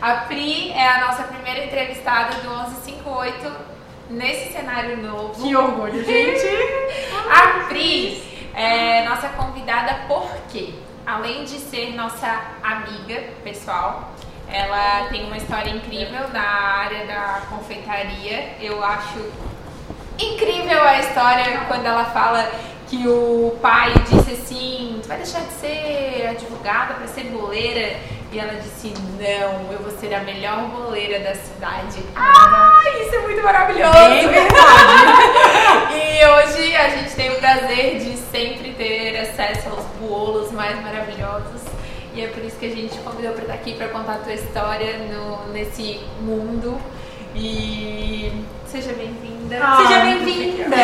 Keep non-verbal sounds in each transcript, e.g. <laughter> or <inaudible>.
A Pri é a nossa primeira entrevistada do 1158 nesse cenário novo. Que orgulho, gente! <laughs> a Pri é nossa convidada porque, além de ser nossa amiga pessoal, ela tem uma história incrível na área da confeitaria. Eu acho incrível a história quando ela fala que o pai disse assim: Tu vai deixar de ser advogada para ser boleira? E ela disse: Não, eu vou ser a melhor boleira da cidade. Ah, isso é muito maravilhoso! É verdade! e hoje a gente tem o prazer de sempre ter acesso aos bolos mais maravilhosos. E é por isso que a gente convidou para estar aqui para contar a tua história no, nesse mundo. E seja bem-vinda. Ah, seja bem-vinda.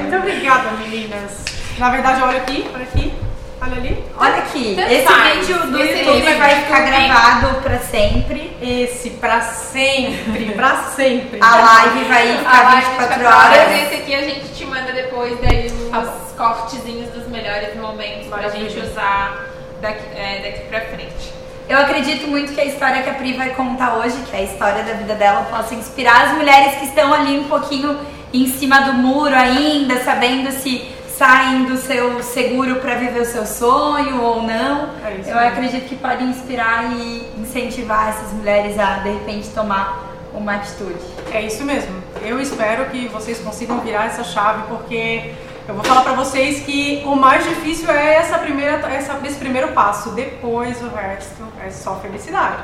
Muito obrigada, meninas. Na verdade, olha aqui, olha aqui, olha ali. Olha aqui, Tanto esse faz. vídeo do Esse YouTube vai ficar gravado pra sempre. Esse pra sempre, pra sempre. A live vai A ficar live 24 horas. horas. Esse aqui a gente te manda depois daí os Tá cortezinhos dos melhores momentos pra gente usar daqui, é, daqui pra frente. Eu acredito muito que a história que a Pri vai contar hoje, que é a história da vida dela, possa inspirar as mulheres que estão ali um pouquinho em cima do muro ainda, sabendo se saem do seu seguro para viver o seu sonho ou não. É isso Eu acredito que pode inspirar e incentivar essas mulheres a de repente tomar uma atitude. É isso mesmo. Eu espero que vocês consigam virar essa chave, porque eu vou falar pra vocês que o mais difícil é essa primeira, essa, esse primeiro passo. Depois o resto é só felicidade.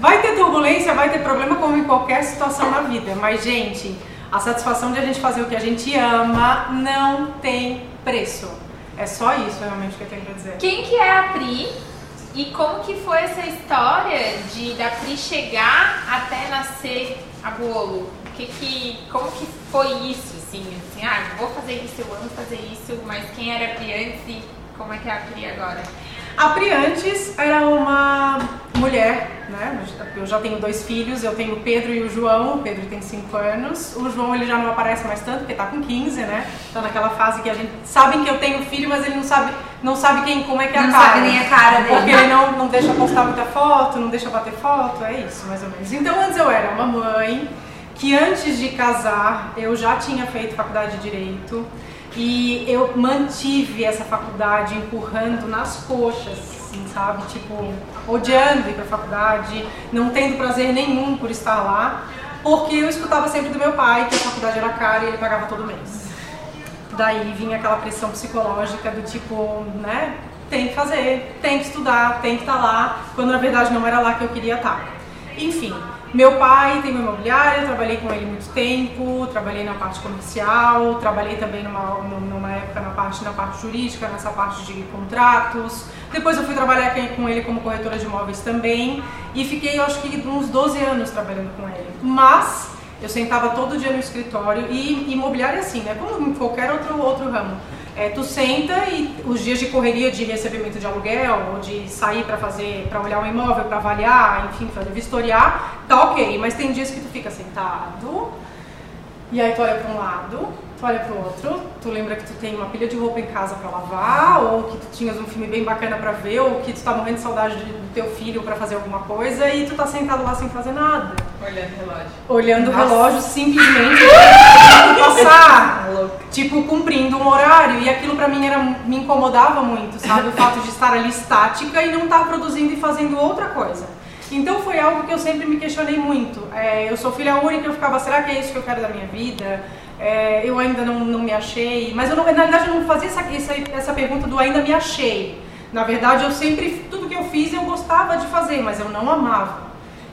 Vai ter turbulência, vai ter problema como em qualquer situação na vida. Mas, gente, a satisfação de a gente fazer o que a gente ama não tem preço. É só isso realmente que eu tenho pra dizer. Quem que é a Pri e como que foi essa história de da Pri chegar até nascer a Bolo? Que que, como que foi isso, assim? assim ah, vou fazer isso, eu amo fazer isso, mas quem era a Pri antes e como é que é a Pri agora? A Pri antes era uma mulher, né? Eu já tenho dois filhos, eu tenho o Pedro e o João. O Pedro tem 5 anos. O João ele já não aparece mais tanto, porque tá com 15, né? Tá naquela fase que a gente sabe que eu tenho filho, mas ele não sabe, não sabe quem, como é que é Não a cara. sabe nem a cara dele. Porque ele não, não deixa postar muita foto, não deixa bater foto, é isso, mais ou menos. Então antes eu era uma mãe que antes de casar eu já tinha feito faculdade de direito e eu mantive essa faculdade empurrando nas coxas, assim, sabe? Tipo, odiando ir pra faculdade, não tendo prazer nenhum por estar lá, porque eu escutava sempre do meu pai que a faculdade era cara e ele pagava todo mês. Daí vinha aquela pressão psicológica do tipo, né? Tem que fazer, tem que estudar, tem que estar lá, quando na verdade não era lá que eu queria estar. Enfim, meu pai tem uma imobiliária, trabalhei com ele muito tempo, trabalhei na parte comercial, trabalhei também numa, numa época na parte, na parte jurídica, nessa parte de contratos. Depois eu fui trabalhar com ele como corretora de imóveis também e fiquei, acho que uns 12 anos trabalhando com ele. Mas eu sentava todo dia no escritório e imobiliária assim, né? Como qualquer outro, outro ramo. É, tu senta e os dias de correria de recebimento de aluguel ou de sair para fazer, para olhar um imóvel, para avaliar, enfim, fazer vistoriar, tá ok. Mas tem dias que tu fica sentado e aí tu olha para um lado, tu olha para o outro, tu lembra que tu tem uma pilha de roupa em casa para lavar ou que tu tinhas um filme bem bacana para ver ou que tu tá morrendo de saudade de- do teu filho para fazer alguma coisa e tu tá sentado lá sem fazer nada Olhando o relógio. olhando o Nossa. relógio simplesmente <laughs> passar, tipo cumprindo um horário e aquilo pra mim era me incomodava muito, sabe, o fato de estar ali estática e não estar produzindo e fazendo outra coisa. Então foi algo que eu sempre me questionei muito. É, eu sou filha única, eu ficava, será que é isso que eu quero da minha vida? É, eu ainda não, não me achei, mas eu não, na verdade eu não fazia essa, essa, essa pergunta do ainda me achei. Na verdade eu sempre, tudo que eu fiz eu gostava de fazer, mas eu não amava.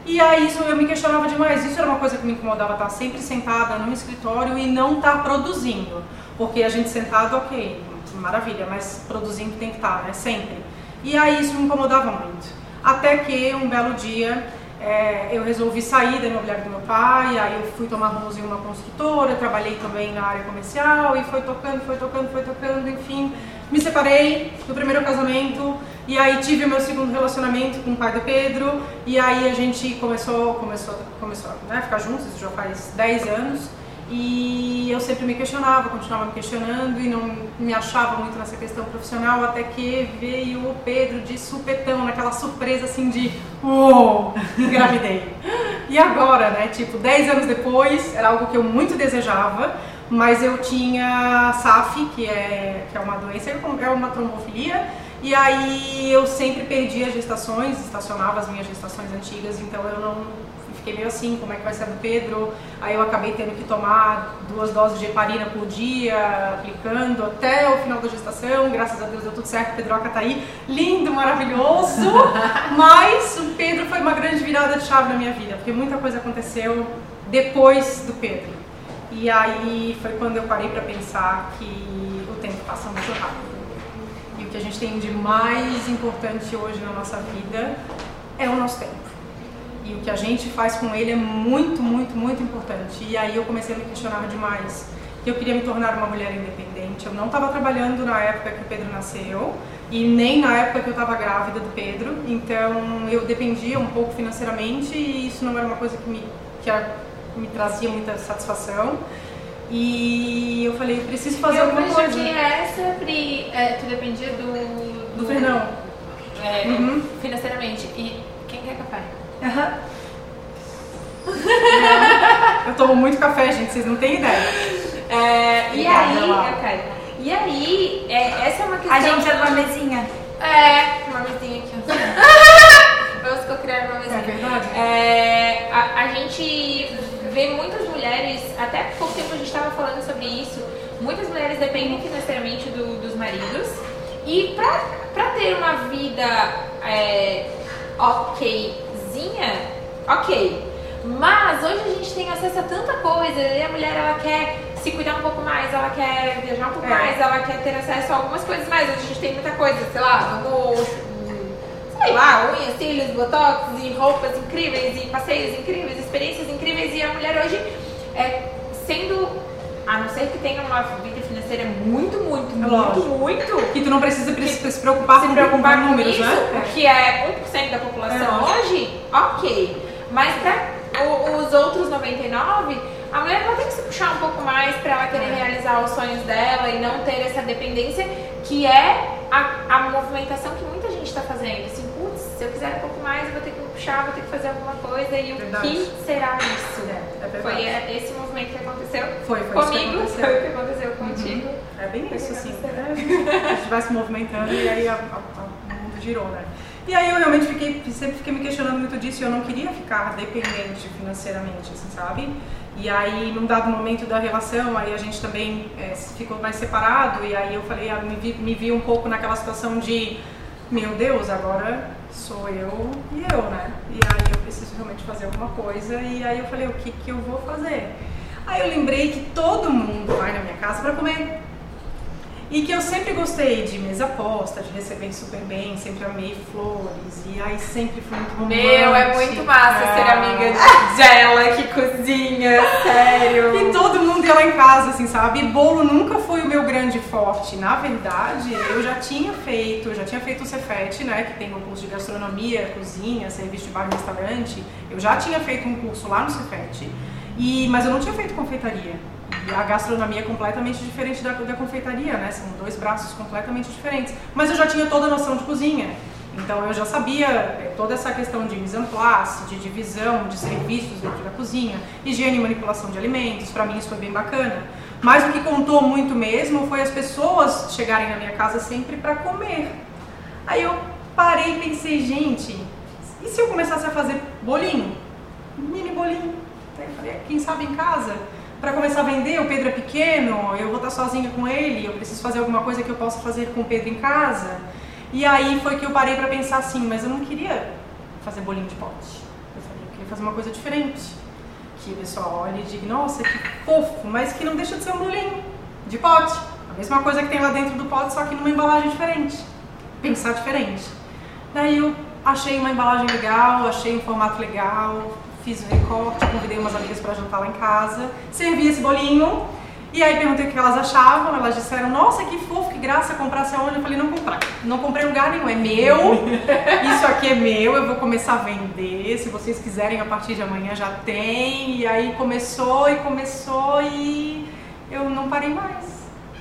E aí isso eu me questionava demais. Isso era uma coisa que me incomodava, estar sempre sentada num escritório e não estar produzindo. Porque a gente sentado, ok, maravilha, mas produzindo tem que estar, né? Sempre. E aí isso me incomodava muito. Até que um belo dia é, eu resolvi sair da imobiliária do meu pai, aí eu fui tomar rumos em uma construtora, trabalhei também na área comercial e foi tocando, foi tocando, foi tocando, enfim. Me separei do primeiro casamento e aí tive o meu segundo relacionamento com o pai do Pedro e aí a gente começou, começou, começou né, a ficar juntos, isso já faz 10 anos. E eu sempre me questionava, continuava me questionando e não me achava muito nessa questão profissional, até que veio o Pedro de supetão, naquela surpresa assim de Uou, engravidei. <laughs> E agora, né? Tipo, 10 anos depois, era algo que eu muito desejava, mas eu tinha SAF, que é, que é uma doença, é uma trombofilia, e aí eu sempre perdi as gestações, estacionava as minhas gestações antigas, então eu não fiquei meio assim, como é que vai ser do Pedro? Aí eu acabei tendo que tomar duas doses de heparina por dia, aplicando até o final da gestação. Graças a Deus deu tudo certo, o Pedroca tá aí, lindo, maravilhoso. <laughs> Mas o Pedro foi uma grande virada de chave na minha vida, porque muita coisa aconteceu depois do Pedro. E aí foi quando eu parei para pensar que o tempo passa muito rápido. E o que a gente tem de mais importante hoje na nossa vida é o nosso tempo e o que a gente faz com ele é muito, muito, muito importante. E aí eu comecei a me questionar demais. Que eu queria me tornar uma mulher independente. Eu não estava trabalhando na época que o Pedro nasceu e nem na época que eu estava grávida do Pedro. Então eu dependia um pouco financeiramente e isso não era uma coisa que me, que me trazia muita satisfação. E eu falei, preciso fazer eu alguma coisa. que essa, Pri, é, tu dependia do... Do, do Fernão. É, uhum. Financeiramente. E quem quer café? Uhum. eu tomo muito café, gente, vocês não têm ideia. É, e aí, eu quero. E aí, é, essa é uma questão. A gente é uma mesinha. É, uma mesinha aqui. <laughs> Vamos co-criar uma mesinha. É verdade. É, a, a gente vê muitas mulheres, até pouco tempo a gente estava falando sobre isso, muitas mulheres dependem financeiramente do, dos maridos. E pra, pra ter uma vida é, ok ok. Mas hoje a gente tem acesso a tanta coisa e a mulher ela quer se cuidar um pouco mais, ela quer viajar um pouco é. mais, ela quer ter acesso a algumas coisas mais. Hoje a gente tem muita coisa, sei lá, vamos, sei lá, unhas, cílios, botox e roupas incríveis e passeios incríveis, experiências incríveis e a mulher hoje é, sendo, a não ser que tenha uma vida financeira muito, muito, muito, muito. Que tu não precisa se preocupar se com, preocupar com números, isso, né? que é 1% da população é. hoje, ok. Mas para os outros 99, a mulher vai ter que se puxar um pouco mais para ela querer é. realizar os sonhos dela e não ter essa dependência que é a, a movimentação que muita gente está fazendo. Assim, se eu quiser um pouco mais, eu vou ter que puxar, vou ter que fazer alguma coisa e verdade. o que será isso? É, é foi esse movimento que aconteceu foi, foi comigo, que foi o que aconteceu contigo. Uhum. É bem isso, assim. Né? A gente vai se movimentando e aí a, a, a, o mundo girou, né? E aí eu realmente fiquei, sempre fiquei me questionando muito disso e eu não queria ficar dependente financeiramente, assim, sabe? E aí, num dado momento da relação, aí a gente também é, ficou mais separado e aí eu falei, ah, me, vi, me vi um pouco naquela situação de, meu Deus, agora sou eu e eu, né? E aí eu preciso realmente fazer alguma coisa e aí eu falei, o que que eu vou fazer? Aí eu lembrei que todo mundo vai na minha casa para comer. E que eu sempre gostei de mesa posta, de receber super bem, sempre amei flores. E aí sempre foi muito romântico. Meu, é muito massa ser amiga dela que cozinha, sério. E todo mundo ia lá em casa, assim, sabe? E bolo nunca foi o meu grande forte. Na verdade, eu já tinha feito, já tinha feito o Cefet, né? Que tem um curso de gastronomia, cozinha, serviço de bar e restaurante. Eu já tinha feito um curso lá no Cefet. E, mas eu não tinha feito confeitaria. A gastronomia é completamente diferente da, da confeitaria, né? São dois braços completamente diferentes. Mas eu já tinha toda a noção de cozinha. Então eu já sabia é, toda essa questão de mise en place, de divisão de serviços dentro da cozinha, higiene e manipulação de alimentos. Para mim isso foi bem bacana. Mas o que contou muito mesmo foi as pessoas chegarem na minha casa sempre para comer. Aí eu parei e pensei, gente, e se eu começasse a fazer bolinho? Mini bolinho. Quem sabe em casa? Para começar a vender, o Pedro é pequeno, eu vou estar sozinha com ele, eu preciso fazer alguma coisa que eu possa fazer com o Pedro em casa. E aí foi que eu parei para pensar assim, mas eu não queria fazer bolinho de pote. Eu falei, eu queria fazer uma coisa diferente. Que o pessoal olhe e diga, nossa, que fofo, mas que não deixa de ser um bolinho de pote. A mesma coisa que tem lá dentro do pote, só que numa embalagem diferente. Pensar diferente. Daí eu achei uma embalagem legal, achei um formato legal, fiz o recorte, convidei umas amigas para jantar lá em casa, servi esse bolinho e aí perguntei o que elas achavam, elas disseram, nossa, que fofo, que graça, comprasse aonde? Eu falei, não comprar, não comprei lugar nenhum, é meu, <laughs> isso aqui é meu, eu vou começar a vender, se vocês quiserem a partir de amanhã já tem, e aí começou e começou e eu não parei mais.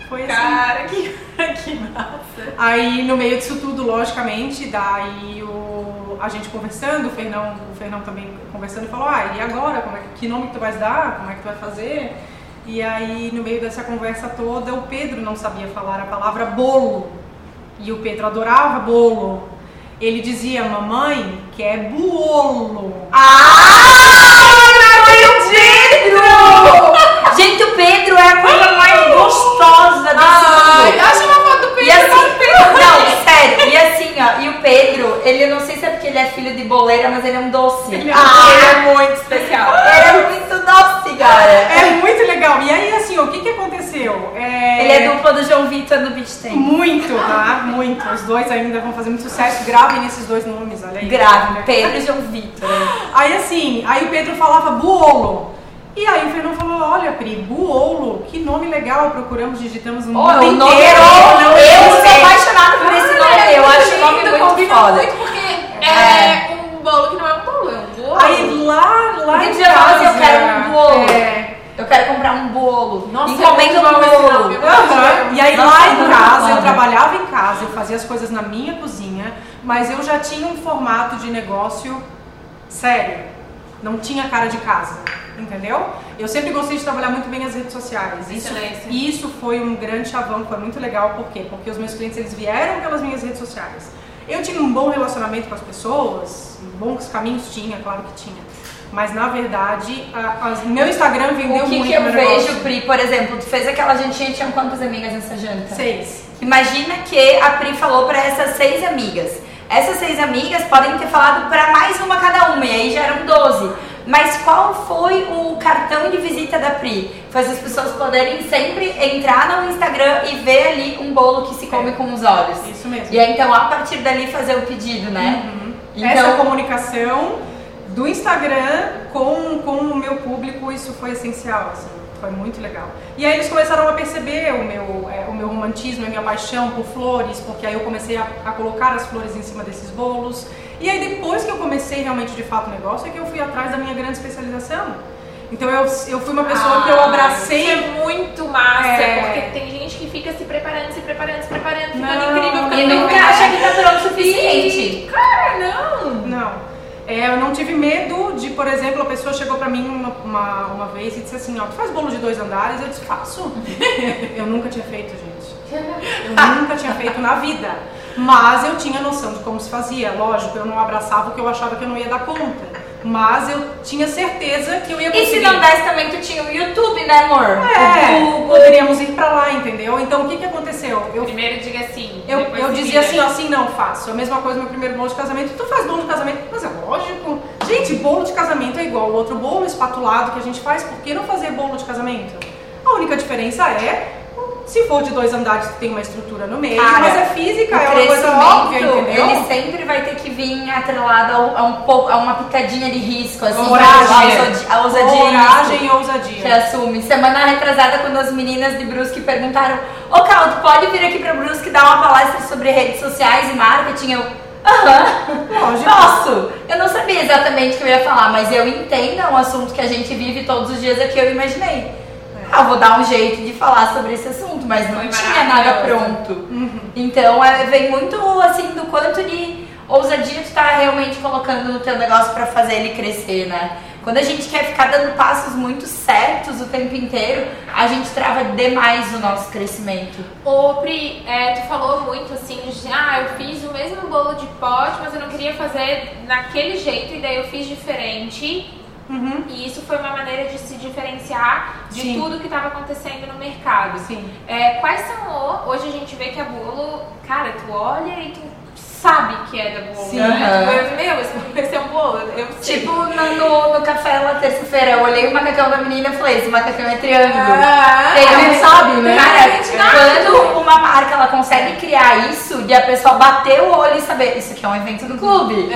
Foi assim. Cara, que, <laughs> que massa! Aí no meio disso tudo, logicamente, daí o, a gente conversando, o Fernão, o Fernão também conversando, falou, ah, e agora? Como é, que nome que tu vais dar? Como é que tu vai fazer? E aí, no meio dessa conversa toda, o Pedro não sabia falar a palavra bolo. E o Pedro adorava bolo. Ele dizia, mamãe, que é buolo. Ah, meu Pedro! Gente, o Pedro é a coisa mais gostosa desse Ai, mundo. acha uma foto do Pedro. E assim, não, sério, e assim, ó, e o Pedro, ele eu não sei se é porque ele é filho de boleira, mas ele é um doce. Ele é ah, Ele é muito especial. ele é muito doce, cara. É muito legal. E aí, assim, o que que aconteceu? É... Ele é dupla do João Vitor no Beach Tennis. Muito, tá? Muito. Os dois ainda vão fazer muito sucesso. Gravem esses dois nomes, olha aí. Grave, Pedro e João Vitor. Aí assim, aí o Pedro falava buolo. E aí o Fernando falou, olha Pri, buolo, que nome legal, procuramos, digitamos no Oh, nome inteiro. é Eu sou apaixonada por esse nome, eu acho o nome muito foda. muito porque é, um bolo que não é um bolo, é um bolo. Aí lá, fala assim, eu casa, quero um buolo. É. Eu quero comprar um bolo. Nossa, Encomenda é um bolo. Aham. E aí Nossa, lá em casa, eu trabalhava em casa, eu fazia as coisas na minha cozinha, mas eu já tinha um formato de negócio sério. Não tinha cara de casa, entendeu? Eu sempre gostei de trabalhar muito bem as redes sociais. Isso, Excelência. isso foi um grande chavão, foi muito legal. Por quê? Porque os meus clientes, eles vieram pelas minhas redes sociais. Eu tinha um bom relacionamento com as pessoas, bons caminhos tinha, claro que tinha. Mas na verdade, a, as- meu Instagram vendeu O que, muito que eu meu negócio. vejo, Pri, por exemplo, tu fez aquela jantinha, tinham quantas amigas nessa janta? Seis. Imagina que a Pri falou pra essas seis amigas. Essas seis amigas podem ter falado pra mais uma cada uma, e aí já eram 12. Mas qual foi o cartão de visita da Pri? Foi as pessoas poderem sempre entrar no Instagram e ver ali um bolo que se come com os olhos. Isso mesmo. E aí, então, a partir dali, fazer o pedido, né? Essa Então, comunicação do Instagram com, com o meu público, isso foi essencial, assim, foi muito legal. E aí eles começaram a perceber o meu, é, o meu romantismo, a minha paixão por flores, porque aí eu comecei a, a colocar as flores em cima desses bolos. E aí depois que eu comecei realmente de fato o negócio, é que eu fui atrás da minha grande especialização. Então eu, eu fui uma pessoa que eu Ah, abracei é muito massa, É. porque tem gente que fica se preparando, se preparando, se preparando, ficando Não. incrível, ficando e nunca acha que tá pronto o suficiente. Cara, não! Não. É, eu não tive medo de, por exemplo, a pessoa chegou pra mim uma, uma, uma vez e disse assim, ó, tu faz bolo de dois andares? Eu disse, faço. <laughs> eu nunca tinha feito, gente. Eu nunca tinha feito na vida. Mas eu tinha noção de como se fazia. Lógico, eu não abraçava o que eu achava que eu não ia dar conta. Mas eu tinha certeza que eu ia E conseguir. se não desse também, tu tinha o YouTube, né, amor? É, O Google. poderíamos ir pra lá, entendeu? Então o que que aconteceu? Eu Primeiro diga sim. eu, eu dizia assim, ó, assim não faço. A mesma coisa no meu primeiro bolo de casamento. Tu faz bolo de casamento? Mas é lógico. Gente, bolo de casamento é igual ao outro bolo espatulado que a gente faz. Por que não fazer bolo de casamento? A única diferença é, se for de dois andares, tu tem uma estrutura no meio. Cara, mas é física, é uma coisa óbvia, entendeu? ele sempre vai ter que vir atrelado a, um- pouco, a uma pitadinha de risco, assim, Coragem. a ousadia, Coragem e ousadia. que assume. Semana retrasada, quando as meninas de Brusque perguntaram, ô Caldo, pode vir aqui pra Brusque dar uma palestra sobre redes sociais e marketing? Eu, aham, posso. Eu não sabia exatamente o que eu ia falar, mas eu entendo, é um assunto que a gente vive todos os dias aqui, eu imaginei. Ah, vou dar um jeito de falar sobre esse assunto, mas não Foi tinha nada pronto. Então é, vem muito assim do quanto de ousadia tu tá realmente colocando no teu negócio pra fazer ele crescer, né? Quando a gente quer ficar dando passos muito certos o tempo inteiro, a gente trava demais o nosso crescimento. Ô, Pri, é, tu falou muito assim, de, ah, eu fiz o mesmo bolo de pote, mas eu não queria fazer naquele jeito, e daí eu fiz diferente. Uhum. E isso foi uma maneira de se diferenciar de Sim. tudo que estava acontecendo no mercado. Sim. É, quais são o, hoje a gente vê que a bolo, cara, tu olha e tu sabe que é da bolo. Sim. Né? Aham. É um bolo. Eu sei. Tipo, no, no, café lá terça-feira, eu olhei o macacão da menina e falei, esse macacão é triângulo. Ah, Tem a gente sabe, né? Cara, quando uma marca ela consegue criar isso de a pessoa bater o olho e saber, isso aqui é um evento do clube.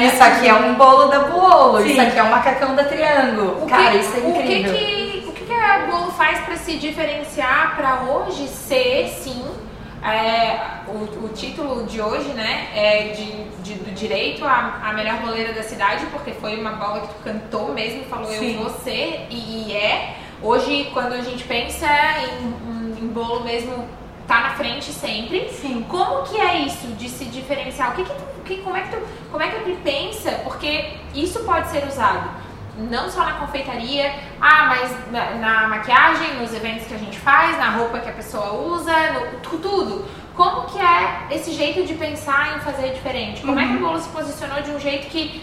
Isso aqui é um bolo da Buolo. Sim. Isso aqui é um macacão da Triângulo. O que- Cara, isso é O que incrível. que, o que, que a Bolo faz para se diferenciar para hoje ser, sim, é, o, o título de hoje, né, é de, de- do direito à, melhor boleira da cidade, porque foi uma bola que tu cantou mesmo, falou Sim. eu vou ser, e, e é. Hoje, quando a gente pensa em, em- bolo mesmo, tá na frente sempre. Sim. Como que é isso de se diferenciar? O que que tu, que, como, é que tu, como é que tu pensa? Porque isso pode ser usado não só na confeitaria, ah, mas na, na, maquiagem, nos eventos que a gente faz, na roupa que a pessoa usa, no, tudo. Como que é esse jeito de pensar em fazer diferente? Como uhum. é que o uhum. bolo se posicionou de um jeito que,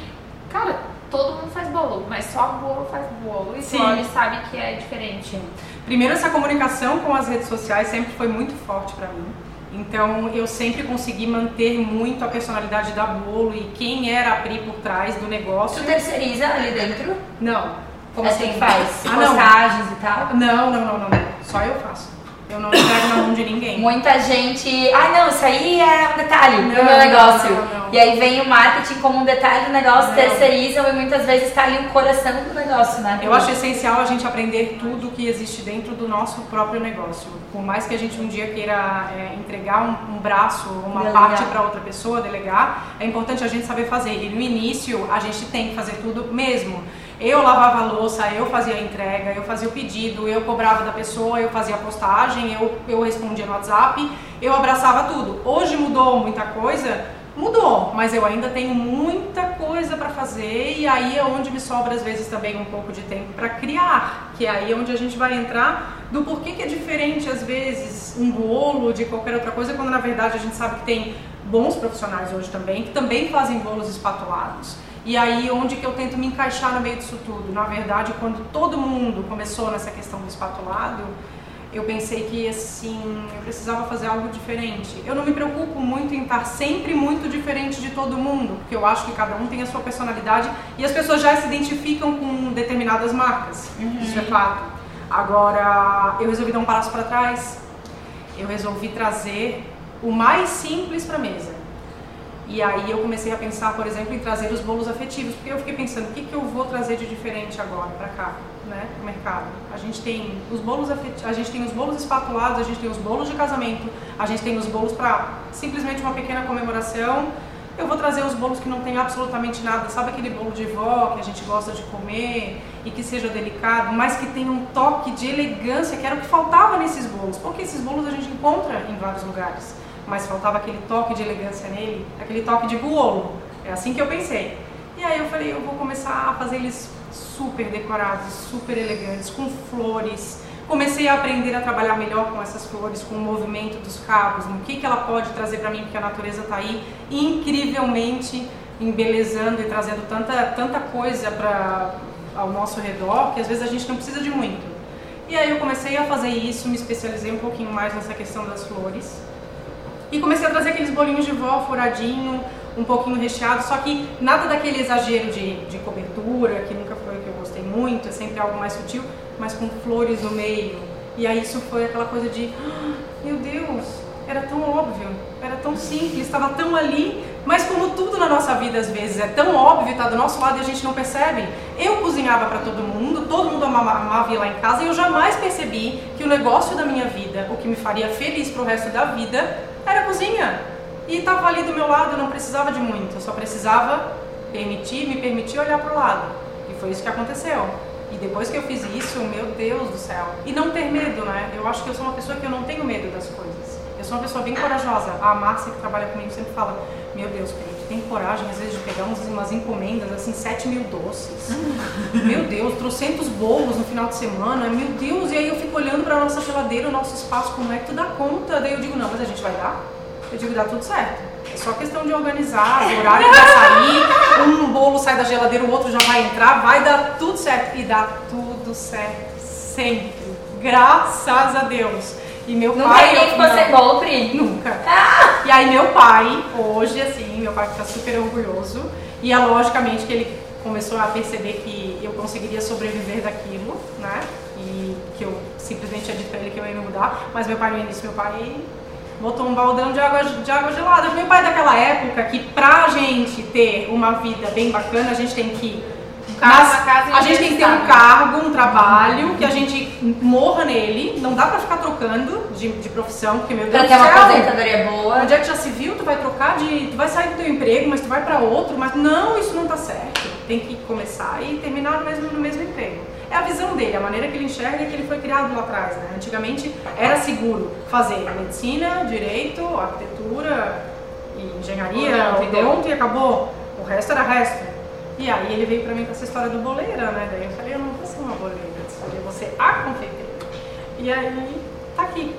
cara, todo mundo faz bolo, mas só o bolo faz bolo e Sim. ele sabe que é diferente. Primeiro, essa comunicação com as redes sociais sempre foi muito forte para mim. Então eu sempre consegui manter muito a personalidade da bolo e quem era a Pri por trás do negócio. Tu terceiriza ali dentro? Não. Como assim faz? Ah, Postagens e tal? Não, não, não, não. Só eu faço. Eu não entrego na mão de ninguém. Muita gente. Ai, não, isso aí é um detalhe não, do meu negócio. Não, não, e aí vem o marketing como um detalhe do negócio, terceirizam e muitas vezes está ali o coração do negócio, né? Eu acho essencial a gente aprender tudo que existe dentro do nosso próprio negócio. Por mais que a gente um dia queira é, entregar um, um, braço, uma delegar. parte para outra pessoa, delegar, é importante a gente saber fazer. E no início a gente tem que fazer tudo mesmo. Eu lavava a louça, eu fazia a entrega, eu fazia o pedido, eu cobrava da pessoa, eu fazia a postagem, eu, eu respondia no WhatsApp, eu abraçava tudo. Hoje mudou muita coisa? Mudou, mas eu ainda tenho muita coisa para fazer e aí é onde me sobra às vezes também um pouco de tempo para criar, que é aí onde a gente vai entrar do porquê que é diferente às vezes um bolo de qualquer outra coisa, quando na verdade a gente sabe que tem bons profissionais hoje também que também fazem bolos espatulados. E aí onde que eu tento me encaixar no meio disso tudo? Na verdade, quando todo mundo começou nessa questão do espatulado, eu pensei que assim, eu precisava fazer algo diferente. Eu não me preocupo muito em estar sempre muito diferente de todo mundo, porque eu acho que cada um tem a sua personalidade e as pessoas já se identificam com determinadas marcas. Uhum. Isso é fato. Agora, eu resolvi dar um passo para trás. Eu resolvi trazer o mais simples para a mesa. E aí eu comecei a pensar, por exemplo, em trazer os bolos afetivos, porque eu fiquei pensando, o que, que eu vou trazer de diferente agora para cá, né, no mercado? A gente tem os bolos afetivos, a gente tem os bolos espatulados, a gente tem os bolos de casamento, a gente tem os bolos para simplesmente uma pequena comemoração. Eu vou trazer os bolos que não tem absolutamente nada, sabe aquele bolo de vó que a gente gosta de comer e que seja delicado, mas que tenha um toque de elegância, que era o que faltava nesses bolos, porque esses bolos a gente encontra em vários lugares mas faltava aquele toque de elegância nele, aquele toque de bolo. É assim que eu pensei. E aí eu falei, eu vou começar a fazer eles super decorados, super elegantes, com flores. Comecei a aprender a trabalhar melhor com essas flores, com o movimento dos cabos, no que, que ela pode trazer para mim, porque a natureza está aí incrivelmente embelezando e trazendo tanta, tanta coisa para ao nosso redor que às vezes a gente não precisa de muito. E aí eu comecei a fazer isso, me especializei um pouquinho mais nessa questão das flores. E comecei a trazer aqueles bolinhos de vó furadinho, um pouquinho recheado, só que nada daquele exagero de, de cobertura, que nunca foi o que eu gostei muito, é sempre algo mais sutil, mas com flores no meio. E aí isso foi aquela coisa de, ah, meu Deus, era tão óbvio, era tão simples, estava tão ali, mas como tudo na nossa vida às vezes é tão óbvio, está do nosso lado e a gente não percebe. Eu cozinhava para todo mundo, todo mundo amava, ir lá em casa e eu jamais percebi que o negócio da minha vida, o que me faria feliz para o resto da vida, cozinha. E estava ali do meu lado, eu não precisava de muito, eu só precisava permitir, me permitir olhar para o lado. E foi isso que aconteceu. E depois que eu fiz isso, meu Deus do céu. E não ter medo, né? Eu acho que eu sou uma pessoa que eu não tenho medo das coisas. Eu sou uma pessoa bem corajosa. A Márcia, que trabalha comigo, sempre fala: Meu Deus, Pedro, tem coragem às vezes de pegar uns, umas encomendas, assim, 7 mil doces. <laughs> meu Deus, trocentos bolos no final de semana. Meu Deus, e aí eu fico olhando para nossa geladeira, o nosso espaço, como é que tu dá conta? Daí eu digo: Não, mas a gente vai dar. Eu digo: Dá tudo certo. É só questão de organizar, o horário vai sair, um bolo sai da geladeira, o outro já vai entrar, vai dar tudo certo. E dá tudo certo, sempre. Graças a Deus. E meu Nunca pai. Nunca que você bolo, Pri? Nunca. Ah! E aí meu pai, hoje, assim, meu pai fica super orgulhoso. E é logicamente que ele começou a perceber que eu conseguiria sobreviver daquilo, né? E que eu simplesmente tinha dito pra ele que eu ia me mudar. Mas meu pai no início, meu pai botou um baldão de água, de água gelada. Meu pai daquela época que pra gente ter uma vida bem bacana, a gente tem que Carro, casa a gente tem que ter um cargo, um trabalho, que a gente morra nele. Não dá pra ficar trocando de, de profissão, porque meu Deus do céu. Pra ter uma aposentadoria boa. Onde é que já se viu? Tu vai trocar de. Tu vai sair do teu emprego, mas tu vai pra outro. Mas não, isso não tá certo. Tem que começar e terminar no mesmo, no mesmo emprego. É a visão dele, a maneira que ele enxerga é que ele foi criado lá atrás. Né? Antigamente era seguro fazer medicina, direito, arquitetura e engenharia, e odonto e acabou. O resto era resto. E aí ele veio pra mim com essa história do boleira, né? Daí eu falei, eu não vou ser uma boleira, eu vou ser a confeiteira. E aí, tá aqui.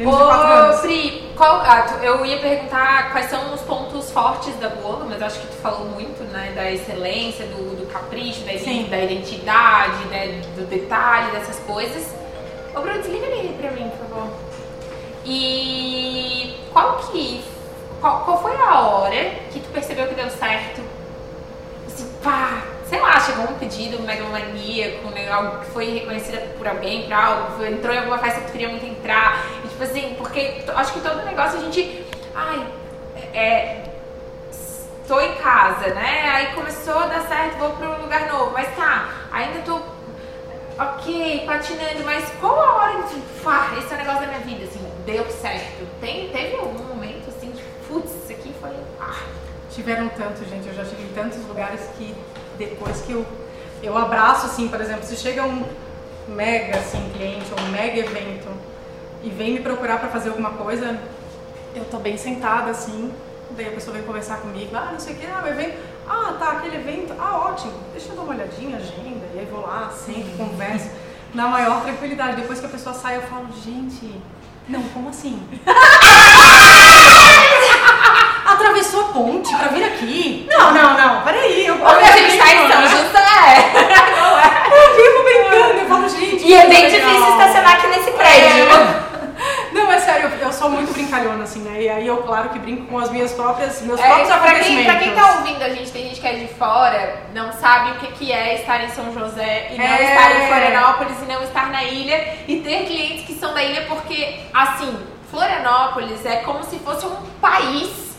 Menos Ô, anos. Pri, qual, ah, tu- eu ia perguntar quais são os pontos fortes da bolo, mas acho que tu falou muito, né, da excelência, do, do capricho, da, Sim. da identidade, né, do detalhe, dessas coisas. Ô, Bruno, desliga ele pra mim, por favor. E qual que, qual, qual foi a hora que tu percebeu que deu certo? Assim, pá, sei lá, chegou um pedido megalomaníaco, né, algo que foi reconhecida por alguém, por algo, entrou em alguma festa que tu queria muito entrar, tipo assim, porque acho que todo negócio a gente, ai, é, estou em casa, né, aí começou a dar certo, vou para um lugar novo, mas tá, ainda tô, ok, patinando, mas qual a hora que, pá, esse é o negócio da minha vida, assim, deu certo? Tem, teve algum momento, assim, de, putz, isso aqui foi, ah, Tiveram tanto, gente. Eu já cheguei em tantos lugares que depois que eu, eu abraço, assim, por exemplo, se chega um mega assim, cliente ou um mega evento e vem me procurar pra fazer alguma coisa, eu tô bem sentada assim, daí a pessoa vem conversar comigo, ah, não sei o que, ah, o evento, ah, tá, aquele evento, ah, ótimo, deixa eu dar uma olhadinha, agenda, e aí vou lá, sento, converso, na maior tranquilidade. Depois que a pessoa sai, eu falo, gente, não, como assim? <laughs> Atravessou a ponte pra vir aqui? Não, não, não, peraí. Eu, Onde a gente tá em São José. <laughs> Eu vivo brincando, eu falo, gente. E é bem legal. difícil estacionar aqui nesse prédio. Não, é sério, eu, eu sou muito brincalhona, assim, né? E aí eu, claro, que brinco com as minhas próprias, meus É, próprios pra, quem, acontecimentos. pra quem tá ouvindo a gente, tem gente que é de fora, não sabe o que, que é estar em São José e não É. estar em Florianópolis e não estar na ilha e ter clientes que são da ilha porque, assim, Florianópolis é como se fosse um país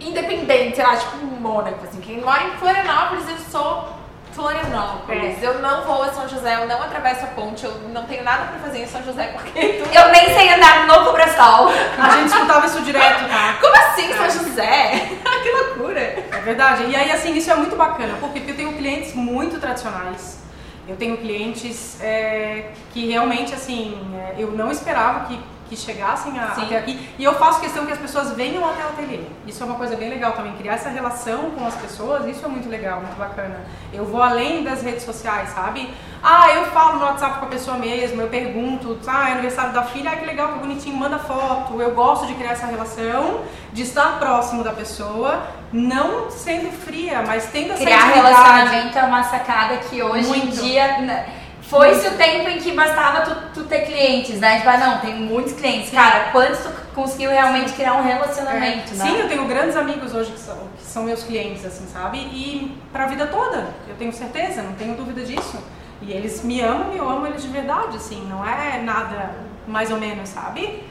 independente, sei lá, tipo Mônaco, assim. Quem mora em Florianópolis, eu sou Florianópolis. Eu não vou a São José, eu não atravesso a ponte, eu não tenho nada pra fazer em São José porque... <laughs> Eu nem sei andar no Cobrasol. A gente escutava isso direto, tá? <laughs> Como assim São José? <laughs> que loucura! É verdade. E aí, assim, isso é muito bacana. Porque eu tenho clientes muito tradicionais. Eu tenho clientes é, que realmente, assim, é, eu não esperava que, que chegassem a- até aqui. E eu faço questão que as pessoas venham até o ateliê. Isso é uma coisa bem legal também. Criar essa relação com as pessoas, isso é muito legal, muito bacana. Eu vou além das redes sociais, sabe? Ah, eu falo no WhatsApp com a pessoa mesmo, eu pergunto, ah, é aniversário da filha, ah, que legal, que bonitinho, manda foto. Eu gosto de criar essa relação, de estar próximo da pessoa, não sendo fria, mas tendo essa Criar relacionamento é uma sacada que hoje em Muito. dia. Foi-se o tempo em que bastava tu, tu ter clientes, né? Tipo, ah, não, tem muitos clientes. Cara, quantos tu conseguiu realmente criar um relacionamento, É. né? Sim, eu tenho grandes amigos hoje que são, que são meus clientes, assim, sabe? E pra vida toda, eu tenho certeza, não tenho dúvida disso. E eles me amam e eu amo eles de verdade, assim, não é nada mais ou menos, sabe?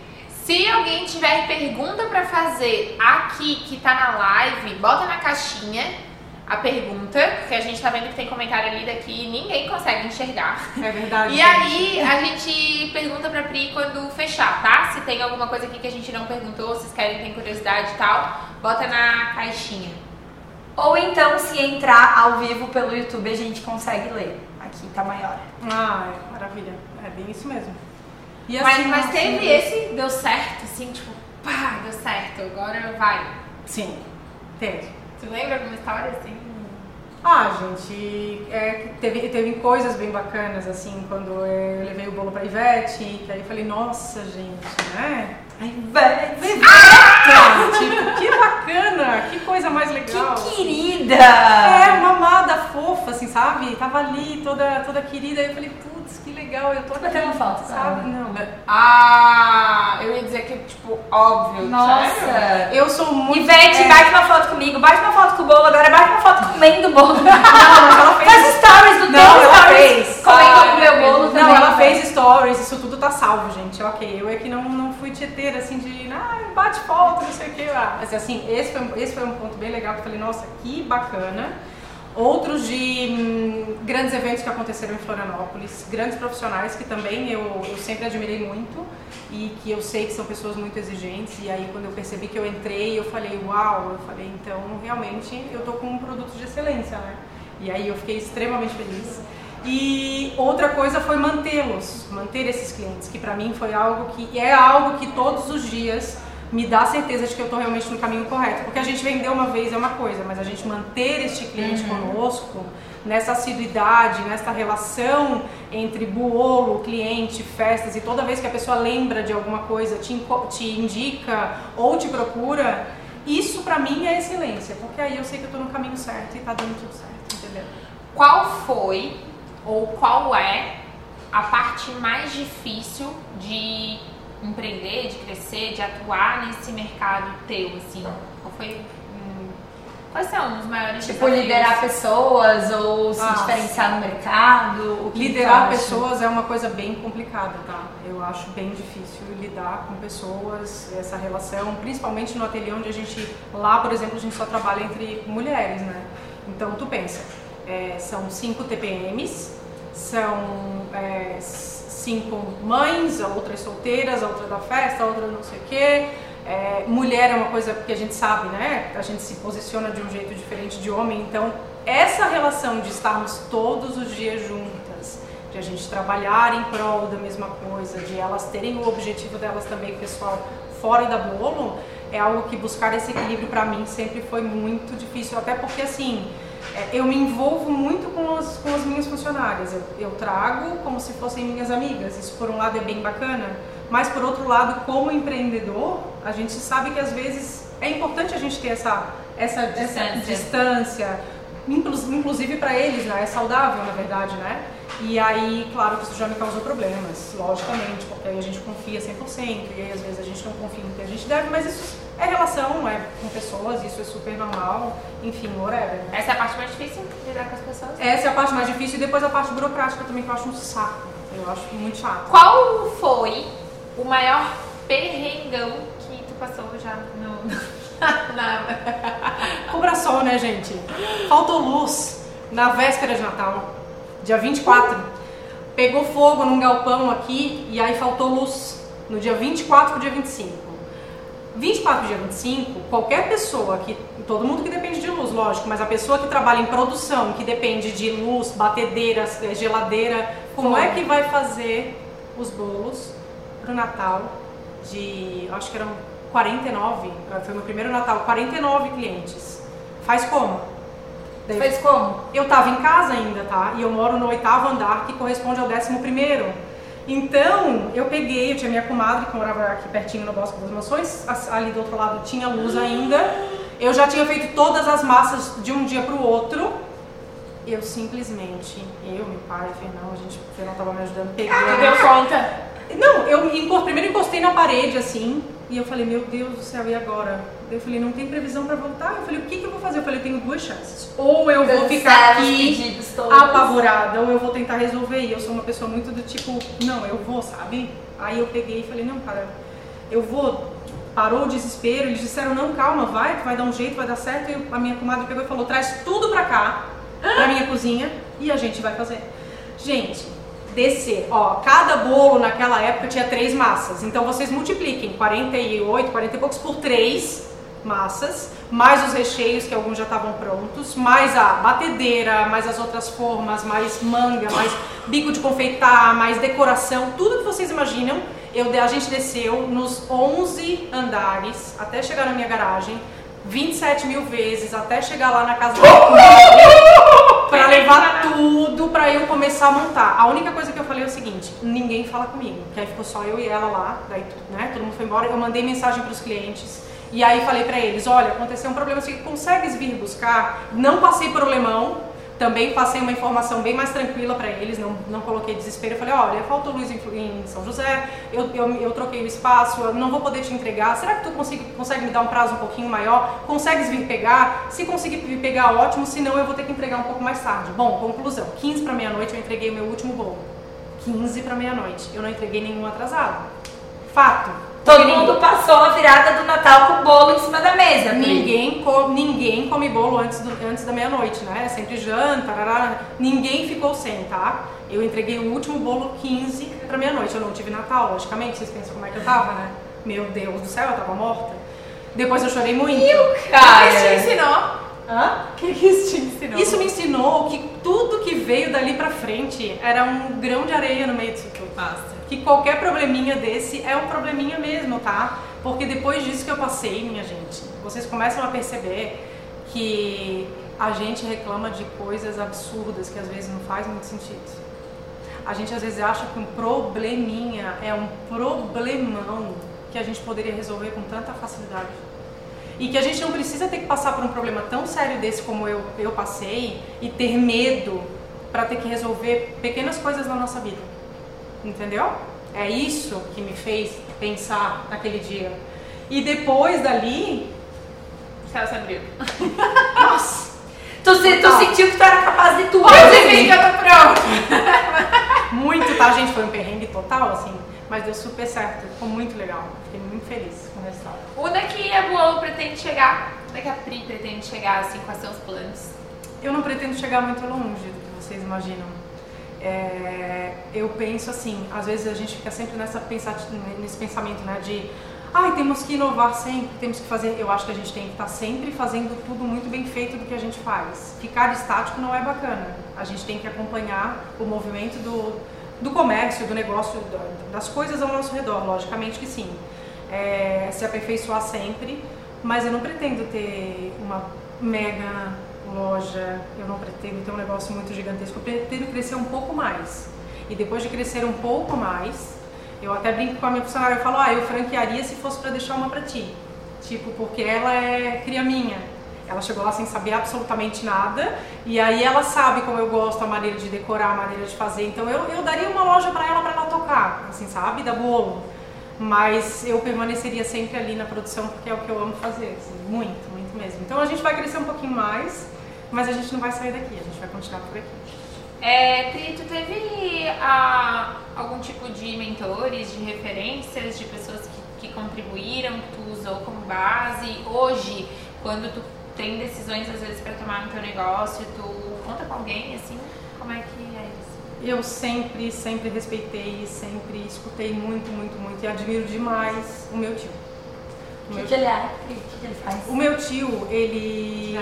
Se alguém tiver pergunta pra fazer aqui que tá na live, bota na caixinha a pergunta, porque a gente tá vendo que tem comentário ali daqui e ninguém consegue enxergar. É verdade. E gente. aí a gente pergunta pra Pri quando fechar, tá? Se tem alguma coisa aqui que a gente não perguntou, vocês querem, tem curiosidade e tal, bota na caixinha. Ou então, se entrar ao vivo pelo YouTube, a gente consegue ler. Aqui tá maior. Ah, é, maravilha. É bem isso mesmo. E Mas, assim, mas assim, teve esse, deu certo, assim, tipo, pá, deu certo, agora vai. Sim, teve. Tu lembra alguma história assim? Ah, gente, é, teve, teve coisas bem bacanas, assim, quando eu levei o bolo pra Ivete, que aí eu falei, nossa, gente, né? Ai, velho. Iveta! tipo, que bacana, que coisa mais legal. Que querida! É, uma amada fofa, assim, sabe? Tava ali, toda, toda querida, aí eu falei, putz, que legal, eu tô aqui, uma foto, sabe? sabe? Não? Ah, eu ia dizer que, tipo, óbvio. Nossa! eu sou muito... Ivete, é, bate uma foto comigo, bate uma foto com o bolo, agora bate uma foto comendo o bolo. Não, mas ela fez... Faz stories do Não, teu ela stories fez. comendo Ah, o meu bolo também. Não, ela fez stories, isso tudo tá salvo, gente. Ok, eu é que não, não fui tieteira assim de, ah, bate foto, não sei o que. Ah. Mas assim, esse foi, um- esse foi um ponto bem legal que eu falei, nossa, que bacana. Outros de hum, grandes eventos que aconteceram em Florianópolis, grandes profissionais que também eu, eu sempre admirei muito e que eu sei que são pessoas muito exigentes. E aí, quando eu percebi que eu entrei, eu falei, uau, eu falei, então realmente eu tô com um produto de excelência, né? E aí eu fiquei extremamente feliz. E outra coisa foi mantê-los, manter esses clientes, que para mim foi algo que é algo que todos os dias me dá certeza de que eu estou realmente no caminho correto. Porque a gente vender uma vez é uma coisa, mas a gente manter este cliente uhum. conosco, nessa assiduidade, nessa relação entre bolo, cliente, festas, e toda vez que a pessoa lembra de alguma coisa, te, te indica ou te procura, isso para mim é excelência, porque aí eu sei que eu estou no caminho certo e está dando tudo certo, entendeu? Qual foi ou qual é a parte mais difícil de empreender, de crescer, de atuar nesse mercado teu, assim? Qual foi Quais são os maiores Tipo, desafios? liderar pessoas ou se diferenciar no mercado? liderar pessoas é uma coisa bem complicada, tá? Eu acho bem difícil lidar com pessoas, essa relação, principalmente no ateliê onde a gente, lá, por exemplo, a gente só trabalha entre mulheres, né? Então, tu pensa, é, são cinco TPMs, são é, cinco mães, a outra é solteiras, a outra é da festa, a outra não sei o quê. É, mulher é uma coisa que a gente sabe, né? A gente se posiciona de um jeito diferente de homem. Então, essa relação de estarmos todos os dias juntas, de a gente trabalhar em prol da mesma coisa, de elas terem o objetivo delas também, pessoal, fora da bolo, é algo que buscar esse equilíbrio para mim sempre foi muito difícil. Até porque, assim, é, eu me envolvo muito com, as com as minhas funcionárias. Eu, eu, trago como se fossem minhas amigas. Isso, por um lado, é bem bacana. Mas, por outro lado, como empreendedor, a gente sabe que às vezes é importante a gente ter essa, essa distância, essa distância inclusive para eles, né? É saudável, na verdade, né? E aí, claro que isso já me causou problemas, logicamente, porque aí a gente confia 100%, e aí às vezes a gente não confia no que a gente deve, mas isso é relação, é com pessoas, isso é super normal, enfim, whatever. Essa é a parte mais difícil, lidar com as pessoas? Essa é a parte mais difícil e depois a parte burocrática também, que eu acho um saco. Eu acho muito chato. Qual foi o maior perrengão que tu passou já no... <laughs> Nada. Cobra sol, né, gente? Faltou luz na véspera de Natal, dia 24. Pegou fogo num galpão aqui e aí faltou luz no dia 24 pro dia 25. 24 dia 25, qualquer pessoa que. Todo mundo que depende de luz, lógico, mas a pessoa que trabalha em produção, que depende de luz, batedeira, geladeira, como é que vai fazer os bolos pro Natal de. Acho que eram 49, eh, foi meu primeiro Natal, 49 clientes. Faz como? Daí, Faz como? Eu tava em casa ainda, tá? E eu moro no oitavo andar, que corresponde ao décimo primeiro. Então, eu peguei, eu tinha minha comadre que morava aqui pertinho no Bosque das Mansões, ali do outro lado tinha luz ainda. Eu já tinha feito todas as massas de um dia para o outro. Eu simplesmente, eu, meu pai, Fernão, a gente, o Fernão tava me ajudando, peguei. Ah, deu conta? Não, eu primeiro encostei na parede assim, e eu falei, meu Deus do céu, e agora? Eu falei, não tem previsão para voltar. Eu falei, o que, que eu vou fazer? Eu falei, eu tenho duas chances. Ou eu vou ficar aqui apavorada, ou eu vou tentar resolver. E eu sou uma pessoa muito do tipo, não, eu vou, sabe? Aí eu peguei e falei, não, cara, eu vou. Parou o desespero, eles disseram, não, calma, vai, vai dar um jeito, vai dar certo. E a minha comadre pegou e falou, traz tudo pra cá, pra minha cozinha, e a gente vai fazer. Gente, descer. Ó, cada bolo naquela época tinha três massas. Então vocês multipliquem 48, 40 e poucos por três massas, mais os recheios que alguns já estavam prontos, mais a batedeira, mais as outras formas, mais manga, mais bico de confeitar, mais decoração, tudo que vocês imaginam. Eu, a gente desceu nos 11 andares até chegar na minha garagem 27 mil vezes até chegar lá na casa da <laughs> para levar tudo para eu começar a montar. A única coisa que eu falei é o seguinte: ninguém fala comigo, que aí ficou só eu e ela lá, daí né, todo mundo foi embora. Eu mandei mensagem para os clientes e aí falei para eles: olha, aconteceu um problema, você consegues vir buscar? Não passei problemão também passei uma informação bem mais tranquila para eles, não, não coloquei desespero. Eu falei, olha, faltou luz em, em São José, eu, eu, eu, troquei o espaço, eu não vou poder te entregar. Será que tu consegue, consegue me dar um prazo um pouquinho maior? Consegues vir pegar? Se conseguir vir pegar, ótimo, se não, eu vou ter que entregar um pouco mais tarde. Bom, conclusão, 15 para meia-noite eu entreguei o meu último bolo. 15 para meia-noite, eu não entreguei nenhum atrasado. Fato. Todo mundo passou a virada do Natal com bolo em cima da mesa. Ninguém, com, ninguém come bolo antes, do, antes da meia-noite, né? É sempre janta, tarará. ninguém ficou sem, tá? Eu entreguei o último bolo 15 pra meia-noite. Eu não tive Natal, logicamente. Vocês pensam como é que eu tava, né? Meu Deus do céu, eu tava morta. Depois eu chorei muito. E o cara? O que isso te ensinou? Hã? O que, que isso te ensinou? Isso me ensinou que tudo que veio dali pra frente era um grão de areia no meio disso tudo. Passa que qualquer probleminha desse é um probleminha mesmo, tá? Porque depois disso que eu passei, minha gente, vocês começam a perceber que a gente reclama de coisas absurdas que às vezes não faz muito sentido. A gente às vezes acha que um probleminha é um problemão que a gente poderia resolver com tanta facilidade. E que a gente não precisa ter que passar por um problema tão sério desse como eu, eu passei e ter medo para ter que resolver pequenas coisas na nossa vida. Entendeu? É isso que me fez pensar naquele dia. E depois dali. Céu se abriu. <laughs> Nossa! Tu, se, tu sentiu que tu era capaz de tudo. Pode vir que eu tô pronto. <laughs> Muito, tá, gente? Foi um perrengue total, assim. Mas deu super certo. Ficou muito legal. Fiquei muito feliz com o resultado. Onde é que a Buolo pretende chegar? Onde é que a Pri pretende chegar, assim, quais os planos? Eu não pretendo chegar muito longe do que vocês imaginam. É, eu penso assim, às vezes a gente fica sempre nessa nesse pensamento, né, de ai, temos que inovar sempre, temos que fazer. Eu acho que a gente tem que estar sempre fazendo tudo muito bem feito do que a gente faz. Ficar estático não é bacana. A gente tem que acompanhar o movimento do, do comércio, do negócio, das coisas ao nosso redor, logicamente que sim. É, se aperfeiçoar sempre, mas eu não pretendo ter uma mega loja, eu não pretendo ter um negócio muito gigantesco, eu pretendo crescer um pouco mais. E depois de crescer um pouco mais, eu até brinco com a minha funcionária, eu falo, ah, eu franquearia se fosse para deixar uma para ti. Tipo, porque ela é cria minha. Ela chegou lá sem saber absolutamente nada e aí ela sabe como eu gosto, a maneira de decorar, a maneira de fazer. Então eu, eu daria uma loja para ela para ela tocar, assim, sabe? Da bolo. Mas eu permaneceria sempre ali na produção porque é o que eu amo fazer, assim, muito, muito mesmo. Então a gente vai crescer um pouquinho mais mas a gente não vai sair daqui, a gente vai continuar por aqui. É, Pri, tu teve ah, algum tipo de mentores, de referências, de pessoas que, que contribuíram, que tu usou como base? Hoje, quando tu tem decisões às vezes para tomar no teu negócio, tu conta com alguém assim? Como é que é isso? Eu sempre, sempre respeitei, sempre escutei muito, muito, muito e admiro demais o meu tio. O que, que ele é? O que, ele faz? O meu tio, ele.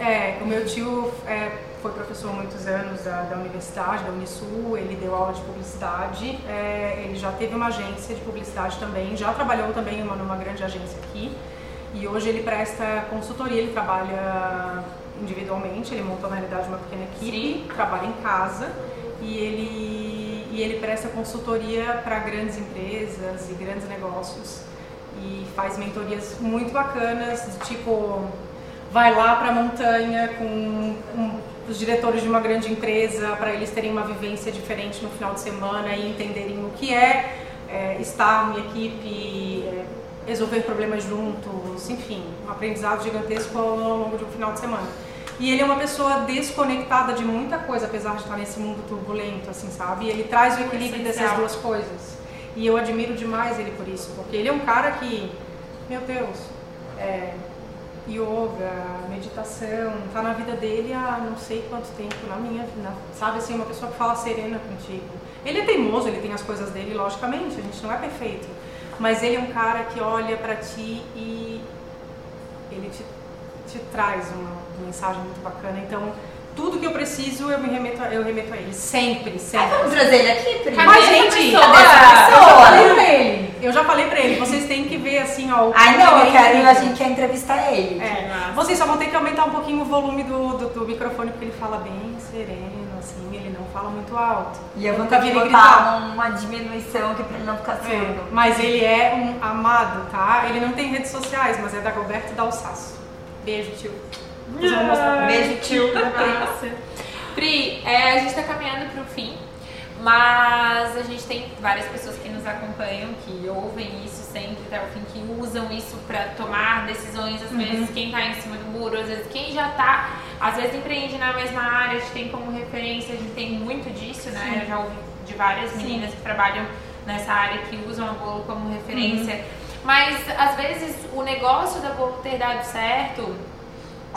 É, o meu tio é, foi professor há muitos anos da, da, universidade, da Unisul, ele deu aula de publicidade, é, ele já teve uma agência de publicidade também, já trabalhou também uma, numa grande agência aqui. E hoje ele presta consultoria, ele trabalha individualmente, ele montou na realidade uma pequena equipe, Sim. trabalha em casa e ele, e ele presta consultoria para grandes empresas e grandes negócios e faz mentorias muito bacanas, tipo, vai lá para a montanha com um, os diretores de uma grande empresa para eles terem uma vivência diferente no final de semana e entenderem o que é, é estar em equipe, é, resolver problemas juntos, enfim, um aprendizado gigantesco ao longo de um final de semana. E ele é uma pessoa desconectada de muita coisa, apesar de estar nesse mundo turbulento, assim, sabe? E ele traz o equilíbrio dessas duas coisas. E eu admiro demais ele por isso, porque ele é um cara que, meu Deus, é, yoga, meditação, tá na vida dele há não sei quanto tempo, na minha, na, sabe assim, uma pessoa que fala serena contigo. Ele é teimoso, ele tem as coisas dele, logicamente, a gente não é perfeito, mas ele é um cara que olha para ti e ele te, te traz uma mensagem muito bacana. Então, tudo que eu preciso, eu me remeto, eu remeto a ele. Sempre, sempre. vamos trazer ele aqui, Pri? Mas, gente, cadê pessoa? Eu já falei pra ele. Eu já falei pra ele, vocês têm que ver assim, ó. Ai, não, eu quero, a gente quer entrevistar ele. É, vocês só vão ter que aumentar um pouquinho o volume do, do, do, microfone, porque ele fala bem sereno, assim, ele não fala muito alto. E eu vou ter que botar uma diminuição aqui pra ele não ficar surdo. É, mas ele é um amado, tá? Ele não tem redes sociais, mas é da Roberto Dalsaço. Beijo, tio. Beijo, tio. Massa. Pri, é, a gente está caminhando para o fim, mas a gente tem várias pessoas que nos acompanham, que ouvem isso sempre até o fim, que usam isso para tomar decisões, às uhum. vezes quem está em cima do muro, às vezes quem já está, às vezes empreende na mesma área, a gente tem como referência, a gente tem muito disso, né? Sim. Eu já ouvi de várias meninas Sim. que trabalham nessa área que usam a bolo como referência. Uhum. Mas às vezes o negócio da bolo ter dado certo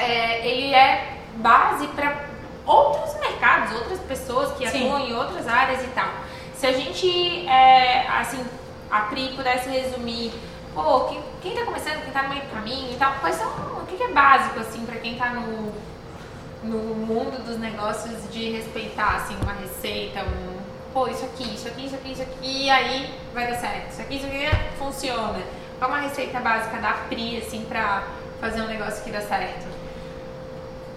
é, ele é base para outros mercados, outras pessoas que Sim. atuam em outras áreas e tal. Se a gente, é, assim, a Pri pudesse resumir, pô, quem, quem tá começando, quem tá no meio do caminho e tal, quais são, o que, que é básico, assim, para quem tá no, no mundo dos negócios de respeitar, assim, uma receita, um, pô, isso aqui, isso aqui, isso aqui, isso aqui, e aí vai dar certo, isso aqui, isso aqui funciona. qual uma receita básica da Pri, assim, pra fazer um negócio que dá certo?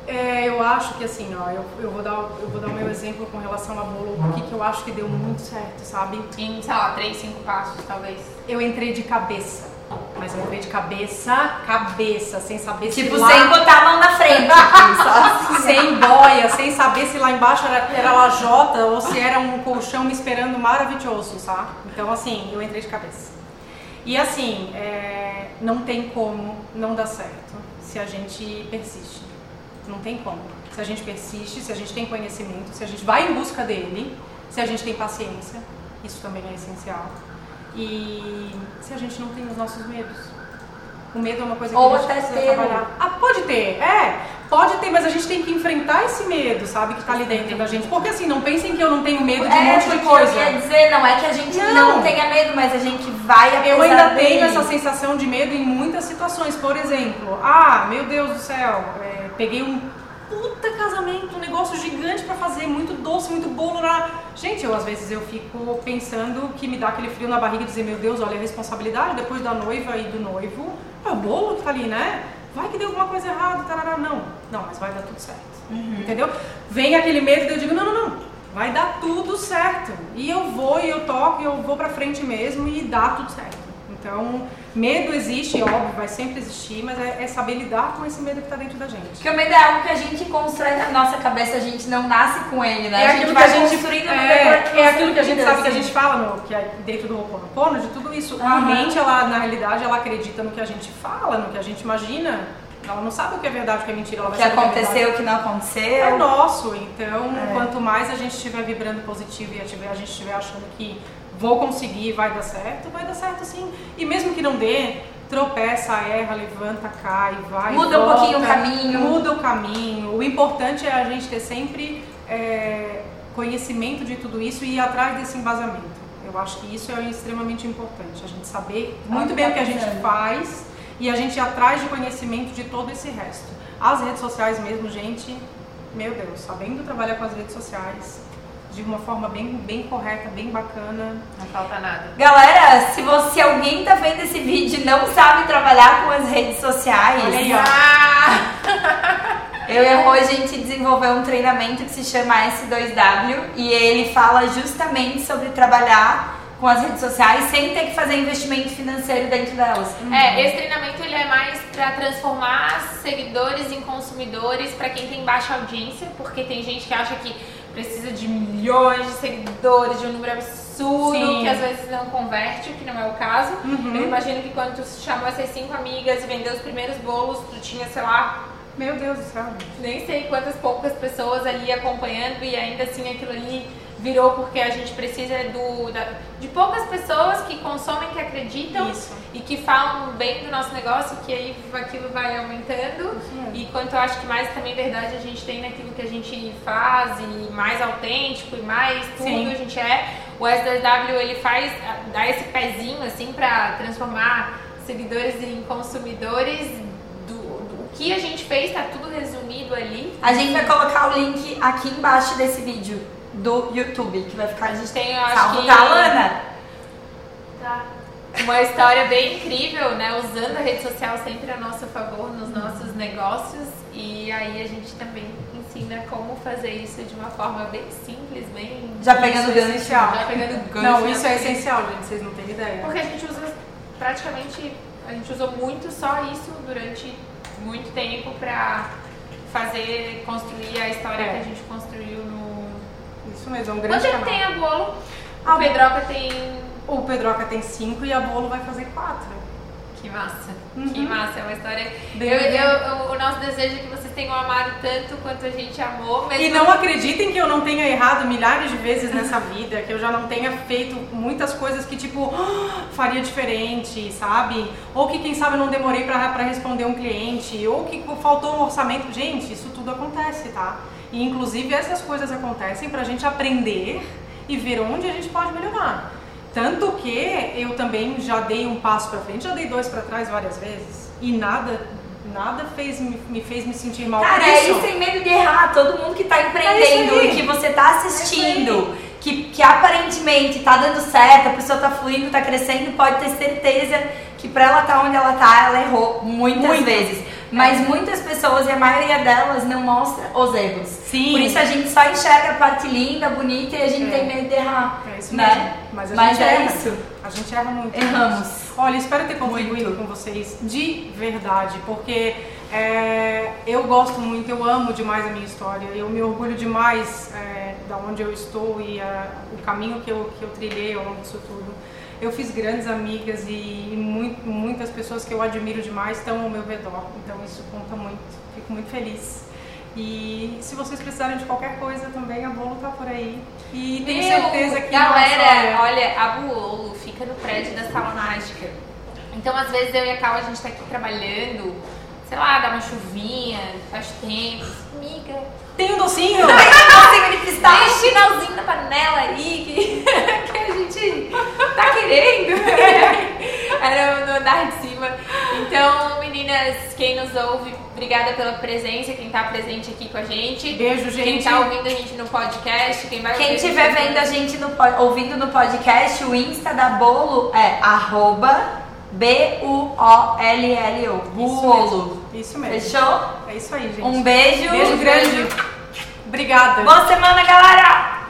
É, eu acho que assim, ó, eu, eu, vou dar, eu vou dar o meu exemplo com relação a bolo, o que, que eu acho que deu muito certo, sabe? Em, sei lá, três, cinco passos, talvez. Eu entrei de cabeça. Mas eu entrei de cabeça, cabeça, sem saber Tipo, se lá... sem botar a mão na frente. <laughs> assim, assim. sem boia, sem saber se lá embaixo era, era lajota ou se era um colchão me esperando maravilhoso, sabe? Então, assim, eu entrei de cabeça. E assim, é, não tem como não dar certo se a gente persiste. Não tem como. Se a gente persiste, se a gente tem conhecimento, se a gente vai em busca dele, se a gente tem paciência, isso também é essencial. E se a gente não tem os nossos medos. O medo é uma coisa que Ou a gente precisa ter. trabalhar. Ah, pode ter, é. Pode ter, mas a gente tem que enfrentar esse medo, sabe, que tá ali dentro da gente. Porque assim, não pensem que eu não tenho medo de um É, monte de coisa. eu dizer, não é que a gente não, Não. tenha medo, mas a gente vai Eu ainda dele. tenho essa sensação de medo em muitas situações. Por exemplo, ah, meu Deus do céu, é, peguei um puta casamento, um negócio gigante pra fazer, muito doce, muito bolo. Lá. Gente, eu às vezes eu fico pensando que me dá aquele frio na barriga e dizer, meu Deus, olha a responsabilidade depois da noiva e do noivo. É o bolo que tá ali, né? Vai que deu alguma coisa errada, tarará. Não, não, mas vai dar tudo certo. Entendeu? Vem aquele medo e eu digo, não, não, não. Vai dar tudo certo. E eu vou, e eu toco, e eu vou pra frente mesmo e dá tudo certo. Então, medo existe, óbvio, vai sempre existir, mas é, é saber lidar com esse medo que tá dentro da gente. Porque o medo é algo que a gente constrói na nossa cabeça, a gente não nasce com ele, né? É a gente aquilo vai que a gente construindo é, é aquilo que a gente sabe que a assim. gente fala no, que é dentro do Ho'oponopono, de tudo isso. A Aham. mente, ela, na realidade, ela acredita no que a gente fala, no que a gente imagina. Ela não sabe o que é verdade, o que é mentira. Ela O vai que é aconteceu, o que não é aconteceu. nosso. Então, É. quanto mais a gente estiver vibrando positivo e a a gente estiver achando que vou conseguir, vai dar certo, vai dar certo sim. E mesmo que não dê, tropeça, erra, levanta, cai, vai. Muda um volta, pouquinho o caminho. Muda o caminho. O importante é a gente ter sempre é, conhecimento de tudo isso e ir atrás desse embasamento. Eu acho que isso é extremamente importante. A gente saber muito que bem tá o que a gente faz e a gente ir atrás de conhecimento de todo esse resto. As redes sociais mesmo, gente, meu Deus, sabendo trabalhar com as redes sociais de uma forma bem, bem correta, bem bacana. Não falta nada. Galera, se, você, se alguém tá vendo esse vídeo e não sabe trabalhar com as redes sociais, Olha aí, ó. <laughs> Eu e a Rô, a gente desenvolveu um treinamento que se chama S2W e ele fala justamente sobre trabalhar com as redes sociais sem ter que fazer investimento financeiro dentro delas. É, esse treinamento ele é mais para transformar seguidores em consumidores para quem tem baixa audiência, porque tem gente que acha que precisa de milhões de seguidores, de um número absurdo, Sim. que às vezes não converte, o que não é o caso. Uhum. Eu imagino que quando tu chamou essas cinco amigas e vendeu os primeiros bolos, tu tinha, sei lá, Meu Deus do céu. nem sei quantas poucas pessoas ali acompanhando e ainda assim aquilo ali virou porque a gente precisa do, da- de poucas pessoas que consomem, que acreditam Isso. e que falam bem do nosso negócio, que aí aquilo vai aumentando. Mesmo. E quanto eu acho que mais também verdade a gente tem naquilo que a gente faz e mais autêntico e mais tudo Sim. a gente é. O S2W ele faz, dá esse pezinho assim pra transformar seguidores em consumidores do, do que a gente fez, tá tudo resumido ali. A gente vai colocar o link aqui embaixo desse vídeo do YouTube, que vai ficar A gente tem, eu acho salvo que. Lana. Tá. Uma história bem incrível, né? Usando a rede social sempre a nosso favor nos nossos negócios. E aí a gente também ensina como fazer isso de uma forma bem simples, bem. Já pegando é gancho. Já pegando gancho. Não, né? isso é essencial, gente, vocês não têm ideia. Porque a gente usa praticamente. A gente usou muito só isso durante muito tempo pra fazer, construir a história É. que a gente construiu no. Isso mesmo, é um grande canal. tem a bolo? A O Pedroca tem. O Pedroca tem cinco e a Bolo vai fazer quatro. Que massa. Uhum. Que massa. É uma história. Eu, eu- o nosso desejo é que vocês tenham amado tanto quanto a gente amou. E não acreditem que eu não tenha errado milhares de vezes nessa vida, que eu já não tenha feito muitas coisas que, tipo, faria diferente, sabe? Ou que, quem sabe, eu não demorei pra responder um cliente, ou que faltou um orçamento. Gente, isso tudo acontece, tá? E, inclusive, essas coisas acontecem pra gente aprender e ver onde a gente pode melhorar. Tanto que eu também já dei um passo pra frente, já dei dois pra trás várias vezes. E nada, nada fez, me, me fez me sentir mal Cara, por é isso. isso sem medo de errar. Todo mundo que tá É empreendendo aí. e que você tá assistindo, que, que aparentemente tá dando certo, a pessoa tá fluindo, tá crescendo, pode ter certeza que pra ela estar tá onde ela tá, ela errou muitas Muito. vezes. Mas muitas pessoas, e a maioria delas, não mostra os erros. Sim. Por isso a gente só enxerga a parte linda, bonita e a gente É. tem medo de errar. É isso né? mesmo. Mas a Mas gente é erra. isso. A gente erra muito. Erramos. Olha, espero ter contribuído Muito. com vocês de verdade, porque é, eu gosto muito, eu amo demais a minha história, eu me orgulho demais é, da onde eu estou e a- o caminho que eu, que eu trilhei ao longo disso tudo. Eu fiz grandes amigas e, e mui- muitas pessoas que eu admiro demais estão ao meu redor, então isso conta muito, fico muito feliz. E se vocês precisarem de qualquer coisa também, a Bolo tá por aí. E tenho Meu, certeza que Galera, olha, a Buolo fica no prédio da Sala Mágica. Então, às vezes, eu e a Cal, a gente tá aqui trabalhando, sei lá, dá uma chuvinha, faz tempo. Amiga, tem um docinho! Nossa, de cristal. tem um na panela aí que, <laughs> que gente tá querendo. <laughs> Era no andar de cima. Então, meninas, quem nos ouve, obrigada pela presença, quem tá presente aqui com a gente. Beijo, Quem gente. tá ouvindo a gente no podcast, quem vai Quem estiver gente vendo a gente no, ouvindo no podcast, o Insta da Bolo é arroba B-U-O-L-L-O. Mesmo. Isso mesmo. Fechou? É isso aí, gente. Um beijo. Beijo grande. Obrigada. Boa semana, galera!